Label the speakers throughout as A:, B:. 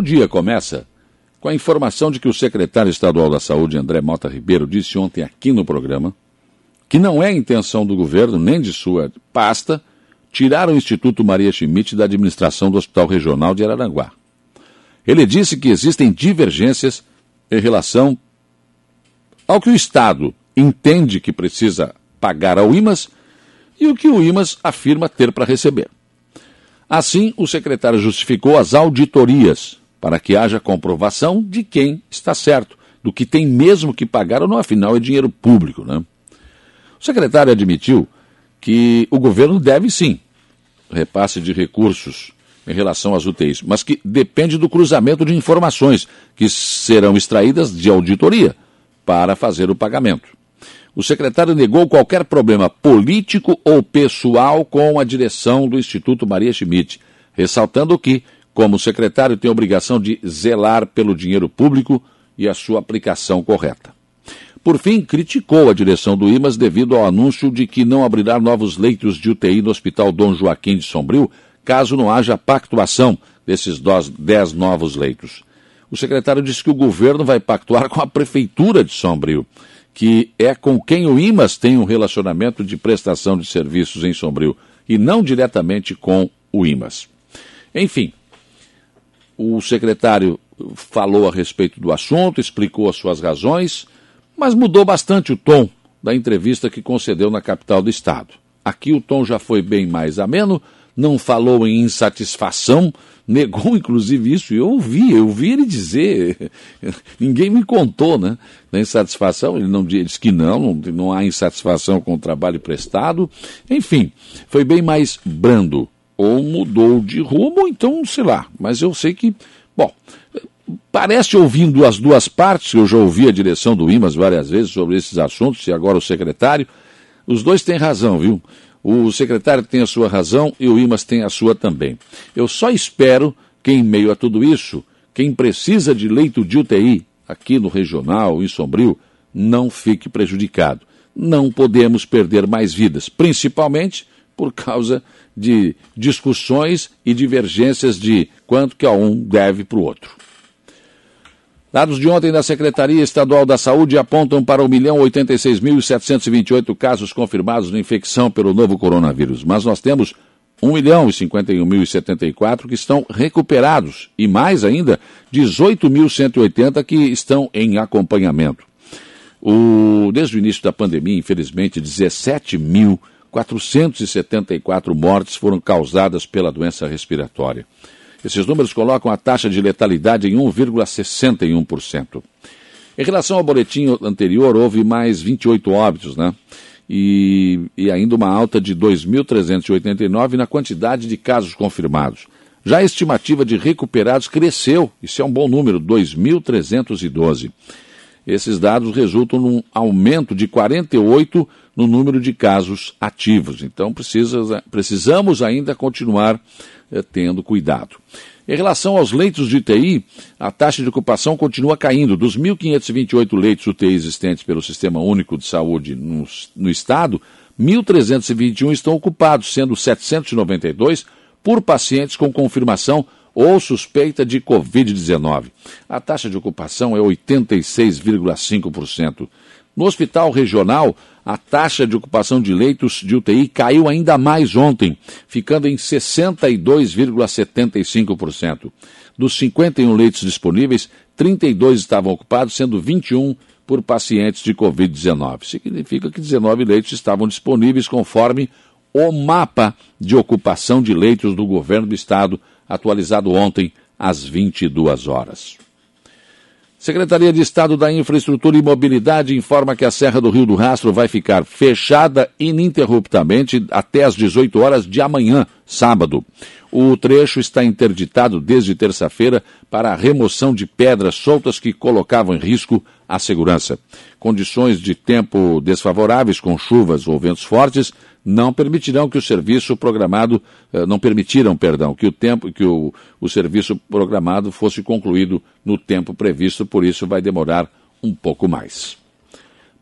A: O dia começa com a informação de que o secretário estadual da Saúde, André Mota Ribeiro, disse ontem aqui no programa que não é intenção do governo, nem de sua pasta, tirar o Instituto Maria Schmidt da administração do Hospital Regional de Araranguá. Ele disse que existem divergências em relação ao que o Estado entende que precisa pagar ao IMAS e o que o IMAS afirma ter para receber. Assim, o secretário justificou as auditorias para que haja comprovação de quem está certo, do que tem mesmo que pagar ou não, afinal é dinheiro público. Né? O secretário admitiu que o governo deve sim repasse de recursos em relação às UTIs, mas que depende do cruzamento de informações que serão extraídas de auditoria para fazer o pagamento. O secretário negou qualquer problema político ou pessoal com a direção do Instituto Maria Schmidt, ressaltando que como secretário, tem a obrigação de zelar pelo dinheiro público e a sua aplicação correta. Por fim, criticou a direção do IMAS devido ao anúncio de que não abrirá novos leitos de UTI no Hospital Dom Joaquim de Sombrio, caso não haja pactuação desses dez novos leitos. O secretário disse que o governo vai pactuar com a Prefeitura de Sombrio, que é com quem o IMAS tem um relacionamento de prestação de serviços em Sombrio, e não diretamente com o IMAS. Enfim, o secretário falou a respeito do assunto, explicou as suas razões, mas mudou bastante o tom da entrevista que concedeu na capital do estado. Aqui o tom já foi bem mais ameno, não falou em insatisfação, negou inclusive isso, eu ouvi, eu ouvi ele dizer, ninguém me contou, né, da insatisfação, ele não disse que não, não, não há insatisfação com o trabalho prestado, enfim, foi bem mais brando ou mudou de rumo, então sei lá. Mas eu sei que, bom, parece ouvindo as duas partes, eu já ouvi a direção do IMAS várias vezes sobre esses assuntos, e agora o secretário. Os dois têm razão, viu? O secretário tem a sua razão e o IMAS tem a sua também. Eu só espero que, em meio a tudo isso, quem precisa de leito de UTI aqui no regional, em Sombrio, não fique prejudicado. Não podemos perder mais vidas, principalmente por causa de discussões e divergências de quanto que a um deve para o outro. Dados de ontem da Secretaria Estadual da Saúde apontam para 1.086.728 casos confirmados de infecção pelo novo coronavírus, mas nós temos 1.051.074 que estão recuperados e mais ainda 18.180 que estão em acompanhamento. O, desde o início da pandemia, infelizmente, 17 mil 474 mortes foram causadas pela doença respiratória. Esses números colocam a taxa de letalidade em 1,61%. Em relação ao boletim anterior, houve mais 28 óbitos, né? E, e ainda uma alta de 2.389 na quantidade de casos confirmados. Já a estimativa de recuperados cresceu, isso é um bom número, 2.312. Esses dados resultam num aumento de 48 no número de casos ativos. Então precisa, precisamos ainda continuar eh, tendo cuidado. Em relação aos leitos de UTI, a taxa de ocupação continua caindo. Dos 1.528 leitos UTI existentes pelo Sistema Único de Saúde no, no Estado, 1.321 estão ocupados, sendo 792 por pacientes com confirmação ou suspeita de Covid-19. A taxa de ocupação é 86,5%. No hospital regional, a taxa de ocupação de leitos de UTI caiu ainda mais ontem, ficando em 62,75%. Dos 51 leitos disponíveis, 32 estavam ocupados, sendo 21 por pacientes de Covid-19. Significa que 19 leitos estavam disponíveis conforme o mapa de ocupação de leitos do governo do estado, atualizado ontem às 22 horas. Secretaria de Estado da Infraestrutura e Mobilidade informa que a Serra do Rio do Rastro vai ficar fechada ininterruptamente até às 18 horas de amanhã, sábado. O trecho está interditado desde terça-feira para a remoção de pedras soltas que colocavam em risco a segurança. Condições de tempo desfavoráveis, com chuvas ou ventos fortes, não permitirão que o serviço programado, eh, não permitiram, perdão, que o tempo, que o, o serviço programado fosse concluído no tempo previsto, por isso vai demorar um pouco mais.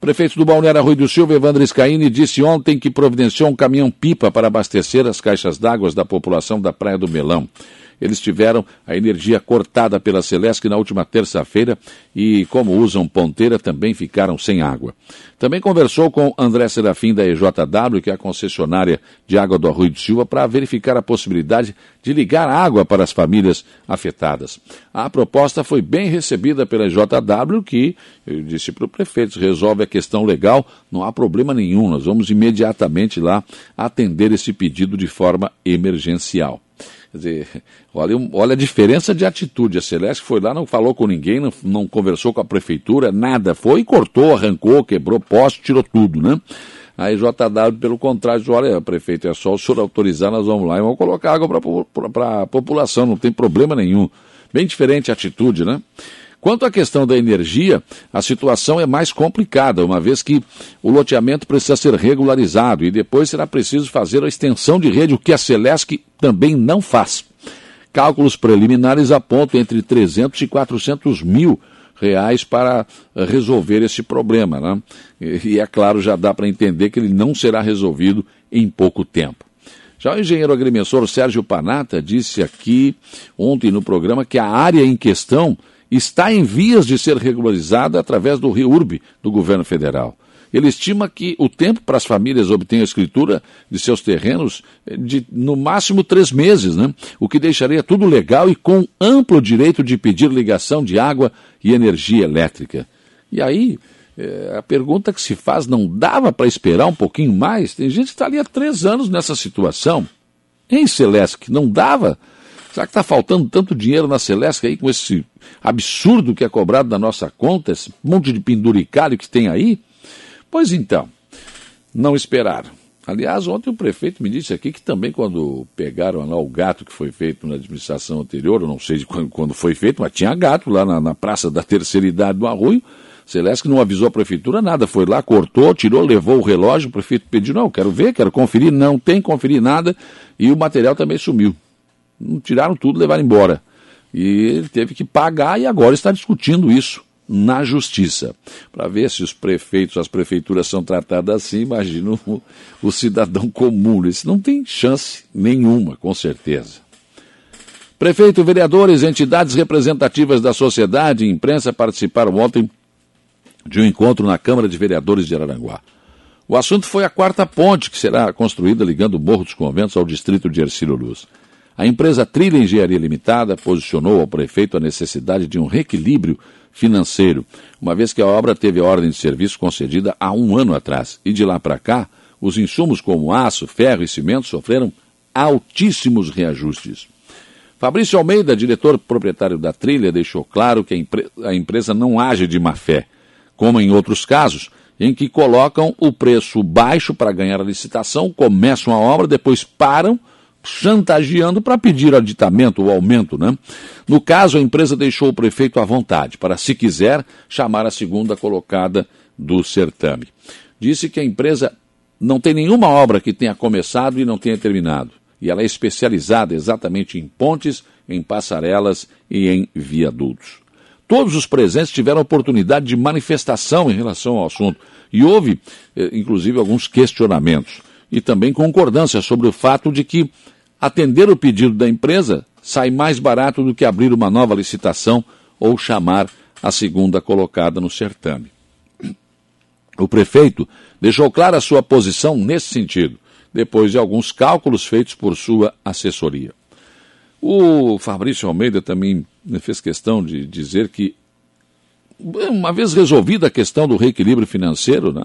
A: Prefeito do Balneário Rui do Silva, Evandro Scaini, disse ontem que providenciou um caminhão-pipa para abastecer as caixas d'água da população da Praia do Melão. Eles tiveram a energia cortada pela Celesc na última terça-feira e, como usam ponteira, também ficaram sem água. Também conversou com André Serafim da EJW, que é a concessionária de água do Arroio de Silva, para verificar a possibilidade de ligar água para as famílias afetadas. A proposta foi bem recebida pela EJW, que, disse para o prefeito, resolve a questão legal, não há problema nenhum, nós vamos imediatamente lá atender esse pedido de forma emergencial. Quer dizer, olha, olha a diferença de atitude. A Celeste foi lá, não falou com ninguém, não, não conversou com a prefeitura, nada. Foi, cortou, arrancou, quebrou poste, tirou tudo, né? Aí JW, pelo contrário, disse, olha, prefeito, é só o senhor autorizar, nós vamos lá e vamos colocar água para a população, não tem problema nenhum. Bem diferente a atitude, né? Quanto à questão da energia, a situação é mais complicada, uma vez que o loteamento precisa ser regularizado e depois será preciso fazer a extensão de rede, o que a Celesc também não faz. Cálculos preliminares apontam entre 300 e 400 mil reais para resolver esse problema. Né? E, é claro, já dá para entender que ele não será resolvido em pouco tempo. Já o engenheiro agrimensor Sérgio Panata disse aqui ontem no programa que a área em questão está em vias de ser regularizada através do REURB do governo federal. Ele estima que o tempo para as famílias obter a escritura de seus terrenos é de no máximo três meses, né? o que deixaria tudo legal e com amplo direito de pedir ligação de água e energia elétrica. E aí, é, a pergunta que se faz, não dava para esperar um pouquinho mais? Tem gente que está ali há três anos nessa situação. Em Celeste, não dava? Será que está faltando tanto dinheiro na Celeste aí com esse absurdo que é cobrado da nossa conta, esse monte de penduricalho que tem aí? Pois então, não esperaram. Aliás, ontem o prefeito me disse aqui que também quando pegaram lá o gato que foi feito na administração anterior, eu não sei de quando, quando foi feito, mas tinha gato lá na, na Praça da Terceira Idade do Arroio, Celeste não avisou a prefeitura nada, foi lá, cortou, tirou, levou o relógio, o prefeito pediu, não, quero ver, quero conferir, não tem conferir nada, e o material também sumiu tiraram tudo, levaram embora. E ele teve que pagar e agora está discutindo isso na justiça. Para ver se os prefeitos, as prefeituras são tratadas assim, imagina o, o cidadão comum. Isso não tem chance nenhuma, com certeza. Prefeito, vereadores, entidades representativas da sociedade e imprensa participaram ontem de um encontro na Câmara de Vereadores de Araranguá. O assunto foi a quarta ponte que será construída ligando o Morro dos Conventos ao distrito de Ercílio Luz. A empresa Trilha Engenharia Limitada posicionou ao prefeito a necessidade de um reequilíbrio financeiro, uma vez que a obra teve a ordem de serviço concedida há um ano atrás. E de lá para cá, os insumos como aço, ferro e cimento sofreram altíssimos reajustes. Fabrício Almeida, diretor proprietário da trilha, deixou claro que a, impre a empresa não age de má fé, como em outros casos, em que colocam o preço baixo para ganhar a licitação, começam a obra, depois param chantageando para pedir aditamento ou aumento. Né? No caso, a empresa deixou o prefeito à vontade para, se quiser, chamar a segunda colocada do certame. Disse que a empresa não tem nenhuma obra que tenha começado e não tenha terminado. E ela é especializada exatamente em pontes, em passarelas e em viadutos. Todos os presentes tiveram oportunidade de manifestação em relação ao assunto. E houve, eh, inclusive, alguns questionamentos. E também concordância sobre o fato de que atender o pedido da empresa sai mais barato do que abrir uma nova licitação ou chamar a segunda colocada no certame. O prefeito deixou clara a sua posição nesse sentido, depois de alguns cálculos feitos por sua assessoria. O Fabrício Almeida também fez questão de dizer que, uma vez resolvida a questão do reequilíbrio financeiro, né,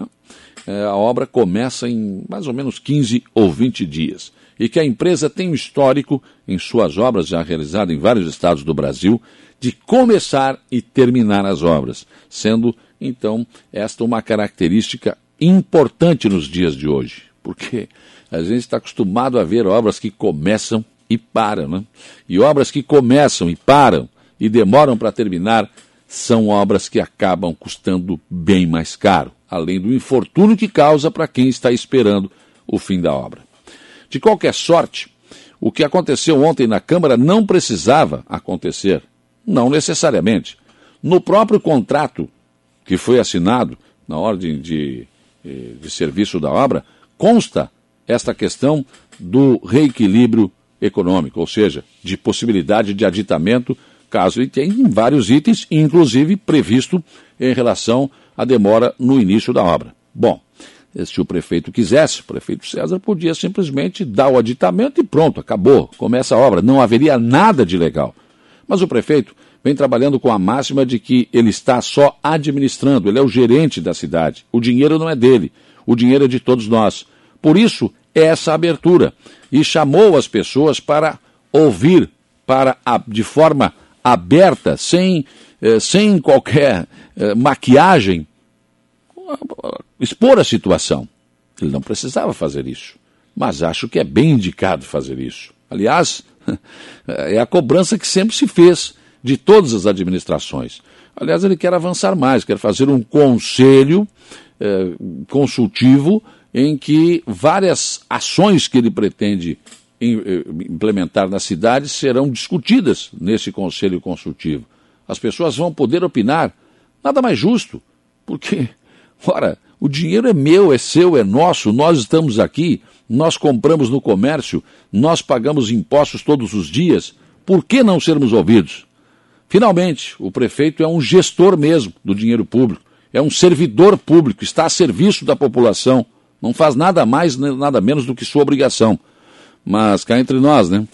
A: eh, a obra começa em mais ou menos 15 ou 20 dias e que a empresa tem um histórico, em suas obras já realizadas em vários estados do Brasil, de começar e terminar as obras, sendo então esta uma característica importante nos dias de hoje, porque a gente está acostumado a ver obras que começam e param, né? E obras que começam e param e demoram para terminar são obras que acabam custando bem mais caro, além do infortúnio que causa para quem está esperando o fim da obra. De qualquer sorte, o que aconteceu ontem na Câmara não precisava acontecer. Não necessariamente. No próprio contrato que foi assinado na ordem de, eh, de serviço da obra, consta esta questão do reequilíbrio econômico, ou seja, de possibilidade de aditamento, caso ele tenha em vários itens, inclusive previsto em relação à demora no início da obra. Bom, se o prefeito quisesse, o prefeito César podia simplesmente dar o aditamento e pronto, acabou, começa a obra, não haveria nada de legal. Mas o prefeito vem trabalhando com a máxima de que ele está só administrando, ele é o gerente da cidade. O dinheiro não é dele, o dinheiro é de todos nós. Por isso, essa abertura. E chamou as pessoas para ouvir, para de forma aberta, sem, eh, sem qualquer eh, maquiagem, expor a situação. Ele não precisava fazer isso, mas acho que é bem indicado fazer isso. Aliás, é a cobrança que sempre se fez de todas as administrações. Aliás, ele quer avançar mais, quer fazer um conselho eh, consultivo em que várias ações que ele pretende implementar na cidade serão discutidas nesse conselho consultivo. As pessoas vão poder opinar. Nada mais justo, porque, ora, o dinheiro é meu, é seu, é nosso, nós estamos aqui, nós compramos no comércio, nós pagamos impostos todos os dias. Por que não sermos ouvidos? Finalmente, o prefeito é um gestor mesmo do dinheiro público, é um servidor público, está a serviço da população, não faz nada mais, nada menos do que sua obrigação. Mas cá entre nós, né?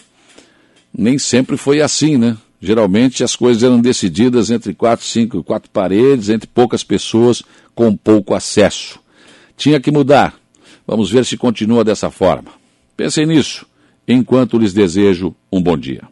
A: Nem sempre foi assim, né? Geralmente as coisas eram decididas entre quatro, cinco, quatro paredes, entre poucas pessoas com pouco acesso. Tinha que mudar. Vamos ver se continua dessa forma. Pensem nisso, enquanto lhes desejo um bom dia.